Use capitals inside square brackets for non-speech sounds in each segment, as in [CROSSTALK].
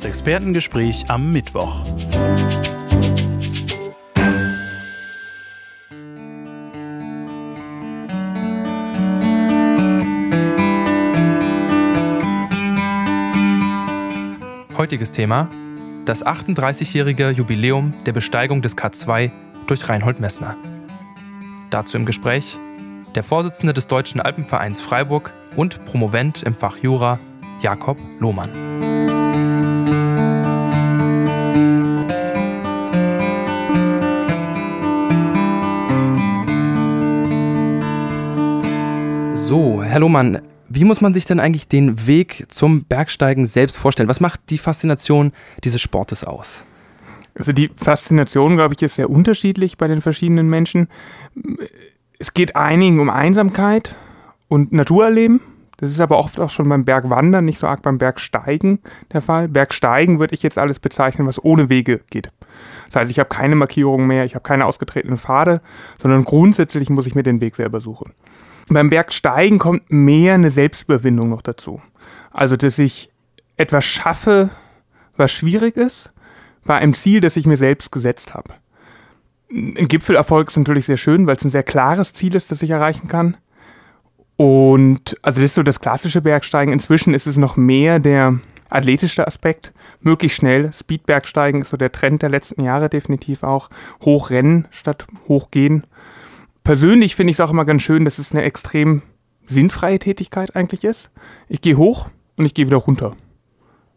Das Expertengespräch am Mittwoch. Heutiges Thema: das 38-jährige Jubiläum der Besteigung des K2 durch Reinhold Messner. Dazu im Gespräch der Vorsitzende des Deutschen Alpenvereins Freiburg und Promovent im Fach Jura, Jakob Lohmann. So, Herr Lohmann, wie muss man sich denn eigentlich den Weg zum Bergsteigen selbst vorstellen? Was macht die Faszination dieses Sportes aus? Also die Faszination, glaube ich, ist sehr unterschiedlich bei den verschiedenen Menschen. Es geht einigen um Einsamkeit und Naturerleben. Das ist aber oft auch schon beim Bergwandern, nicht so arg beim Bergsteigen der Fall. Bergsteigen würde ich jetzt alles bezeichnen, was ohne Wege geht. Das heißt, ich habe keine Markierungen mehr, ich habe keine ausgetretenen Pfade, sondern grundsätzlich muss ich mir den Weg selber suchen. Beim Bergsteigen kommt mehr eine Selbstüberwindung noch dazu. Also, dass ich etwas schaffe, was schwierig ist, bei einem Ziel, das ich mir selbst gesetzt habe. Ein Gipfelerfolg ist natürlich sehr schön, weil es ein sehr klares Ziel ist, das ich erreichen kann. Und also das ist so das klassische Bergsteigen. Inzwischen ist es noch mehr der athletische Aspekt. Möglichst schnell. Speedbergsteigen ist so der Trend der letzten Jahre definitiv auch. Hochrennen statt hochgehen persönlich finde ich es auch immer ganz schön, dass es eine extrem sinnfreie Tätigkeit eigentlich ist. Ich gehe hoch und ich gehe wieder runter.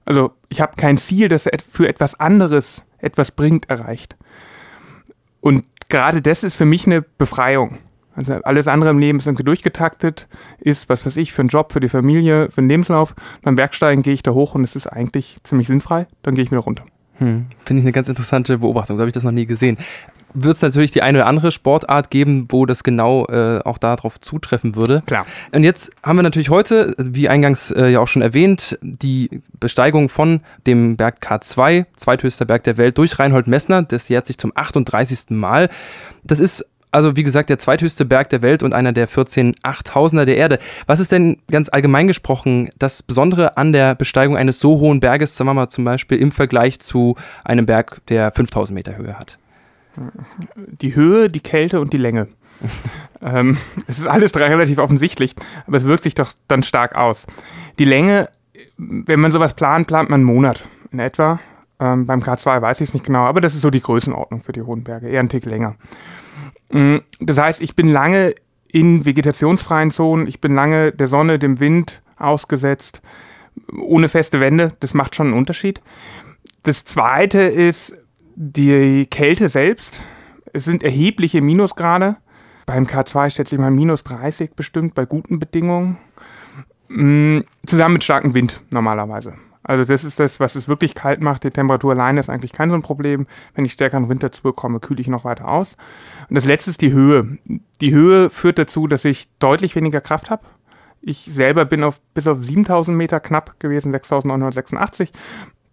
Also ich habe kein Ziel, das für etwas anderes etwas bringt, erreicht. Und gerade das ist für mich eine Befreiung. Also alles andere im Leben ist irgendwie durchgetaktet, ist, was weiß ich, für einen Job, für die Familie, für den Lebenslauf. Beim Bergsteigen gehe ich da hoch und es ist eigentlich ziemlich sinnfrei, dann gehe ich wieder runter. Hm, Finde ich eine ganz interessante Beobachtung, so habe ich das noch nie gesehen wird es natürlich die eine oder andere Sportart geben, wo das genau äh, auch darauf zutreffen würde. Klar. Und jetzt haben wir natürlich heute, wie eingangs äh, ja auch schon erwähnt, die Besteigung von dem Berg K2, zweithöchster Berg der Welt, durch Reinhold Messner. Das jährt sich zum 38. Mal. Das ist also wie gesagt der zweithöchste Berg der Welt und einer der 14 Achttausender der Erde. Was ist denn ganz allgemein gesprochen das Besondere an der Besteigung eines so hohen Berges, sagen wir mal zum Beispiel im Vergleich zu einem Berg, der 5000 Meter Höhe hat? Die Höhe, die Kälte und die Länge. [LAUGHS] ähm, es ist alles relativ offensichtlich, aber es wirkt sich doch dann stark aus. Die Länge, wenn man sowas plant, plant man einen Monat in etwa. Ähm, beim K2 weiß ich es nicht genau, aber das ist so die Größenordnung für die hohen Berge, eher ein Tick länger. Mm, das heißt, ich bin lange in vegetationsfreien Zonen, ich bin lange der Sonne, dem Wind ausgesetzt, ohne feste Wände, das macht schon einen Unterschied. Das zweite ist, die Kälte selbst, es sind erhebliche Minusgrade. Beim K2 schätze ich mal minus 30 bestimmt, bei guten Bedingungen. Mm, zusammen mit starkem Wind normalerweise. Also das ist das, was es wirklich kalt macht. Die Temperatur alleine ist eigentlich kein so ein Problem. Wenn ich stärkeren Wind dazu bekomme, kühle ich noch weiter aus. Und das letzte ist die Höhe. Die Höhe führt dazu, dass ich deutlich weniger Kraft habe. Ich selber bin auf bis auf 7000 Meter knapp gewesen, 6986.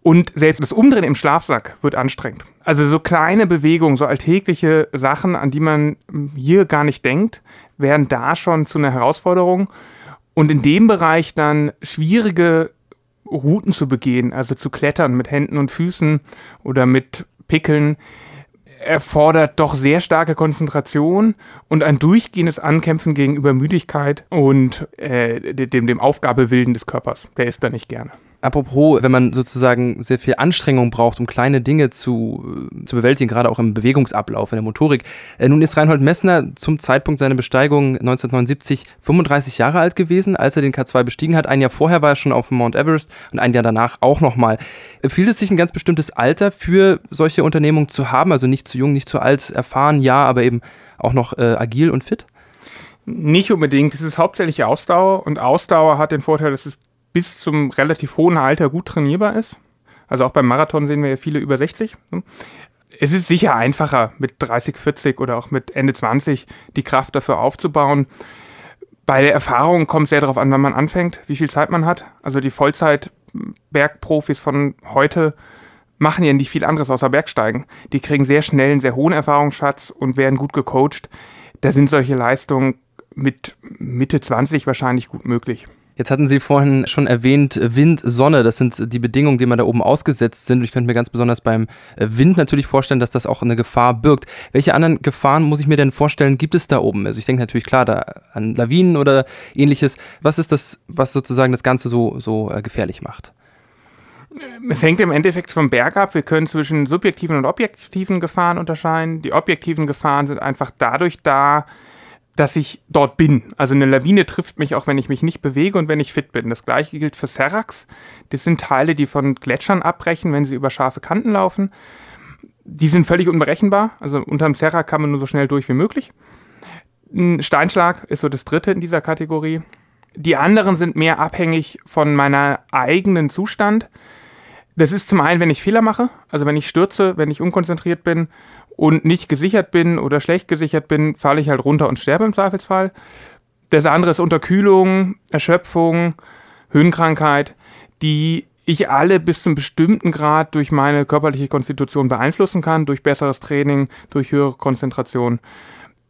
Und selbst das Umdrehen im Schlafsack wird anstrengend. Also so kleine Bewegungen, so alltägliche Sachen, an die man hier gar nicht denkt, werden da schon zu einer Herausforderung. Und in dem Bereich dann schwierige Routen zu begehen, also zu klettern mit Händen und Füßen oder mit Pickeln, erfordert doch sehr starke Konzentration und ein durchgehendes Ankämpfen gegen Übermüdigkeit und äh, dem, dem Aufgabewillen des Körpers. Der ist da nicht gerne. Apropos, wenn man sozusagen sehr viel Anstrengung braucht, um kleine Dinge zu, äh, zu bewältigen, gerade auch im Bewegungsablauf, in der Motorik. Äh, nun ist Reinhold Messner zum Zeitpunkt seiner Besteigung 1979 35 Jahre alt gewesen, als er den K2 bestiegen hat. Ein Jahr vorher war er schon auf Mount Everest und ein Jahr danach auch nochmal. Empfiehlt es sich ein ganz bestimmtes Alter für solche Unternehmungen zu haben? Also nicht zu jung, nicht zu alt, erfahren, ja, aber eben auch noch äh, agil und fit? Nicht unbedingt. Es ist hauptsächlich Ausdauer und Ausdauer hat den Vorteil, dass es bis zum relativ hohen Alter gut trainierbar ist. Also auch beim Marathon sehen wir ja viele über 60. Ne? Es ist sicher einfacher, mit 30, 40 oder auch mit Ende 20 die Kraft dafür aufzubauen. Bei der Erfahrung kommt es sehr darauf an, wann man anfängt, wie viel Zeit man hat. Also die Vollzeit-Bergprofis von heute machen ja nicht viel anderes außer Bergsteigen. Die kriegen sehr schnell einen sehr hohen Erfahrungsschatz und werden gut gecoacht. Da sind solche Leistungen mit Mitte 20 wahrscheinlich gut möglich. Jetzt hatten Sie vorhin schon erwähnt, Wind, Sonne, das sind die Bedingungen, die man da oben ausgesetzt sind. Ich könnte mir ganz besonders beim Wind natürlich vorstellen, dass das auch eine Gefahr birgt. Welche anderen Gefahren muss ich mir denn vorstellen, gibt es da oben? Also ich denke natürlich klar da an Lawinen oder ähnliches. Was ist das, was sozusagen das Ganze so, so äh, gefährlich macht? Es hängt im Endeffekt vom Berg ab. Wir können zwischen subjektiven und objektiven Gefahren unterscheiden. Die objektiven Gefahren sind einfach dadurch da, dass ich dort bin. Also eine Lawine trifft mich auch, wenn ich mich nicht bewege und wenn ich fit bin. Das gleiche gilt für Seracs. Das sind Teile, die von Gletschern abbrechen, wenn sie über scharfe Kanten laufen. Die sind völlig unberechenbar. Also unterm Serac kann man nur so schnell durch wie möglich. Ein Steinschlag ist so das dritte in dieser Kategorie. Die anderen sind mehr abhängig von meiner eigenen Zustand. Das ist zum einen, wenn ich Fehler mache, also wenn ich stürze, wenn ich unkonzentriert bin und nicht gesichert bin oder schlecht gesichert bin, falle ich halt runter und sterbe im Zweifelsfall. Das andere ist Unterkühlung, Erschöpfung, Höhenkrankheit, die ich alle bis zum bestimmten Grad durch meine körperliche Konstitution beeinflussen kann, durch besseres Training, durch höhere Konzentration.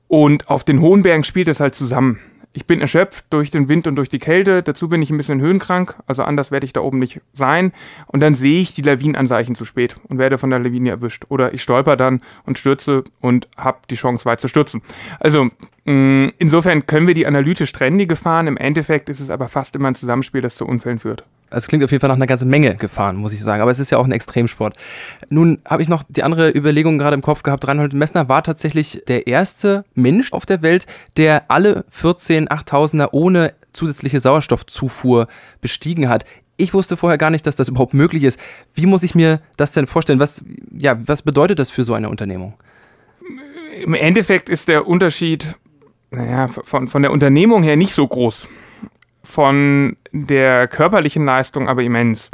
Und auf den hohen Bergen spielt es halt zusammen ich bin erschöpft durch den Wind und durch die Kälte. Dazu bin ich ein bisschen höhenkrank, also anders werde ich da oben nicht sein. Und dann sehe ich die Lawinenanzeichen zu spät und werde von der Lawine erwischt. Oder ich stolper dann und stürze und habe die Chance, weit zu stürzen. Also mh, mm, insofern können wir die analytisch trennen, die Gefahren. Im Endeffekt ist es aber fast immer ein Zusammenspiel, das zu Unfällen führt. Also es klingt auf jeden Fall nach einer ganzen Menge Gefahren, muss ich sagen. Aber es ist ja auch ein Extremsport. Nun habe ich noch die andere Überlegung gerade im Kopf gehabt. Reinhold Messner war tatsächlich der erste Mensch auf der Welt, der alle 14 8000er ohne zusätzliche Sauerstoffzufuhr bestiegen hat. Ich wusste vorher gar nicht, dass das überhaupt möglich ist. Wie muss ich mir das denn vorstellen? Was, ja, was bedeutet das für so eine Unternehmung? Im Endeffekt ist der Unterschied naja, von, von der Unternehmung her nicht so groß von der körperlichen Leistung aber immens.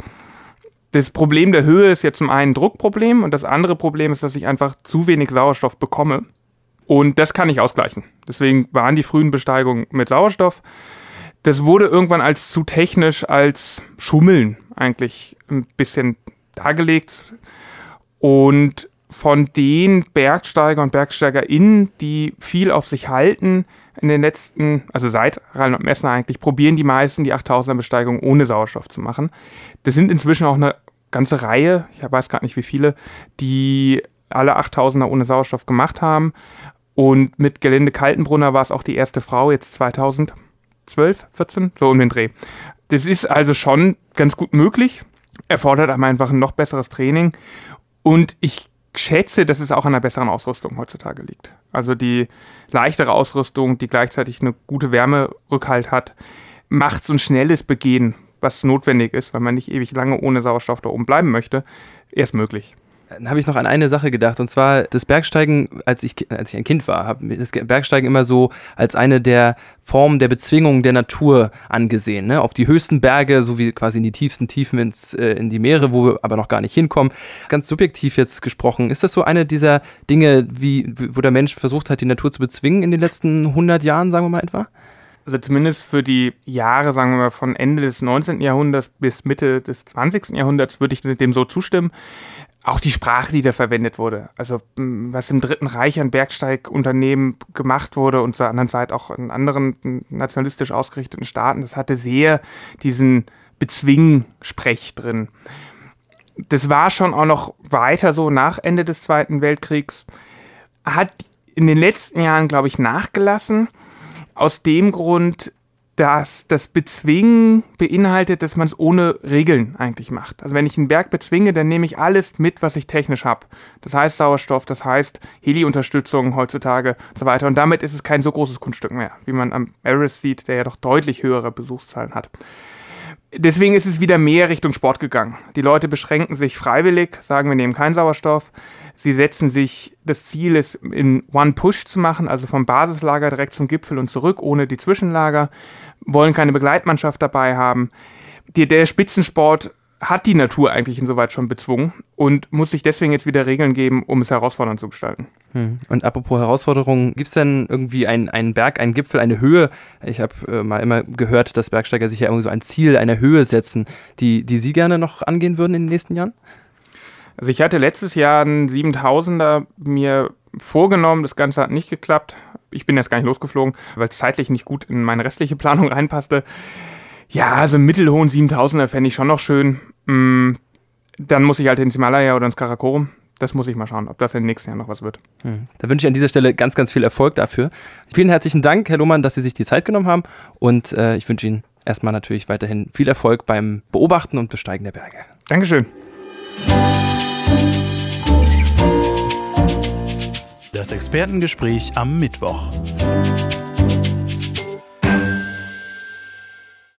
Das Problem der Höhe ist jetzt zum einen ein Druckproblem und das andere Problem ist, dass ich einfach zu wenig Sauerstoff bekomme. Und das kann ich ausgleichen. Deswegen waren die frühen Besteigungen mit Sauerstoff. Das wurde irgendwann als zu technisch, als Schummeln eigentlich ein bisschen dargelegt. Und von den Bergsteiger und BergsteigerInnen, die viel auf sich halten, in den letzten, also seit Reinhold Messner eigentlich, probieren die meisten die 8000er Besteigung ohne Sauerstoff zu machen. Das sind inzwischen auch eine ganze Reihe, ich weiß gerade nicht wie viele, die alle 8000er ohne Sauerstoff gemacht haben. Und mit Gelände Kaltenbrunner war es auch die erste Frau, jetzt 2012, 14, so um den Dreh. Das ist also schon ganz gut möglich, erfordert aber einfach ein noch besseres Training. Und ich schätze, dass es auch an einer besseren Ausrüstung heutzutage liegt. Also die leichtere Ausrüstung, die gleichzeitig eine gute Wärmerückhalt hat, macht so ein schnelles Begehen, was notwendig ist, weil man nicht ewig lange ohne Sauerstoff da oben bleiben möchte, erst möglich. Dann habe ich noch an eine Sache gedacht, und zwar das Bergsteigen, als ich, als ich ein Kind war, habe das Bergsteigen immer so als eine der Formen der Bezwingung der Natur angesehen. Ne? Auf die höchsten Berge, so wie quasi in die tiefsten Tiefen ins, äh, in die Meere, wo wir aber noch gar nicht hinkommen. Ganz subjektiv jetzt gesprochen, ist das so eine dieser Dinge, wie, wo der Mensch versucht hat, die Natur zu bezwingen in den letzten 100 Jahren, sagen wir mal etwa? Also zumindest für die Jahre, sagen wir mal, von Ende des 19. Jahrhunderts bis Mitte des 20. Jahrhunderts würde ich dem so zustimmen. Auch die Sprache, die da verwendet wurde. Also was im Dritten Reich an Bergsteigunternehmen gemacht wurde und zur anderen Seite auch in anderen nationalistisch ausgerichteten Staaten, das hatte sehr diesen Bezwingen-Sprech drin. Das war schon auch noch weiter so nach Ende des Zweiten Weltkriegs. Hat in den letzten Jahren, glaube ich, nachgelassen aus dem Grund, dass das Bezwingen beinhaltet, dass man es ohne Regeln eigentlich macht. Also wenn ich einen Berg bezwinge, dann nehme ich alles mit, was ich technisch habe. Das heißt Sauerstoff, das heißt Heli-Unterstützung heutzutage und so weiter. Und damit ist es kein so großes Kunststück mehr, wie man am Everest sieht, der ja doch deutlich höhere Besuchszahlen hat. Deswegen ist es wieder mehr Richtung Sport gegangen. Die Leute beschränken sich freiwillig, sagen, wir nehmen keinen Sauerstoff. Sie setzen sich das Ziel, es in One Push zu machen, also vom Basislager direkt zum Gipfel und zurück, ohne die Zwischenlager, wollen keine Begleitmannschaft dabei haben. Die, der Spitzensport hat die Natur eigentlich insoweit schon bezwungen und muss sich deswegen jetzt wieder Regeln geben, um es herausfordernd zu gestalten. Hm. Und apropos Herausforderungen, gibt es denn irgendwie einen, einen Berg, einen Gipfel, eine Höhe? Ich habe äh, mal immer gehört, dass Bergsteiger sich ja irgendwie so ein Ziel, eine Höhe setzen, die, die Sie gerne noch angehen würden in den nächsten Jahren? Also ich hatte letztes Jahr einen 7000er mir vorgenommen, das Ganze hat nicht geklappt. Ich bin jetzt gar nicht losgeflogen, weil es zeitlich nicht gut in meine restliche Planung reinpasste. Ja, also einen mittelhohen 7000er fände ich schon noch schön. Mm, dann muss ich halt ins Himalaya oder ins Karakorum. Das muss ich mal schauen, ob das im nächsten Jahr noch was wird. Hm. Da wünsche ich an dieser Stelle ganz, ganz viel Erfolg dafür. Vielen herzlichen Dank, Herr Lohmann, dass Sie sich die Zeit genommen haben. Und äh, ich wünsche Ihnen erstmal natürlich weiterhin viel Erfolg beim Beobachten und Besteigen der Berge. Dankeschön. Das Expertengespräch am Mittwoch.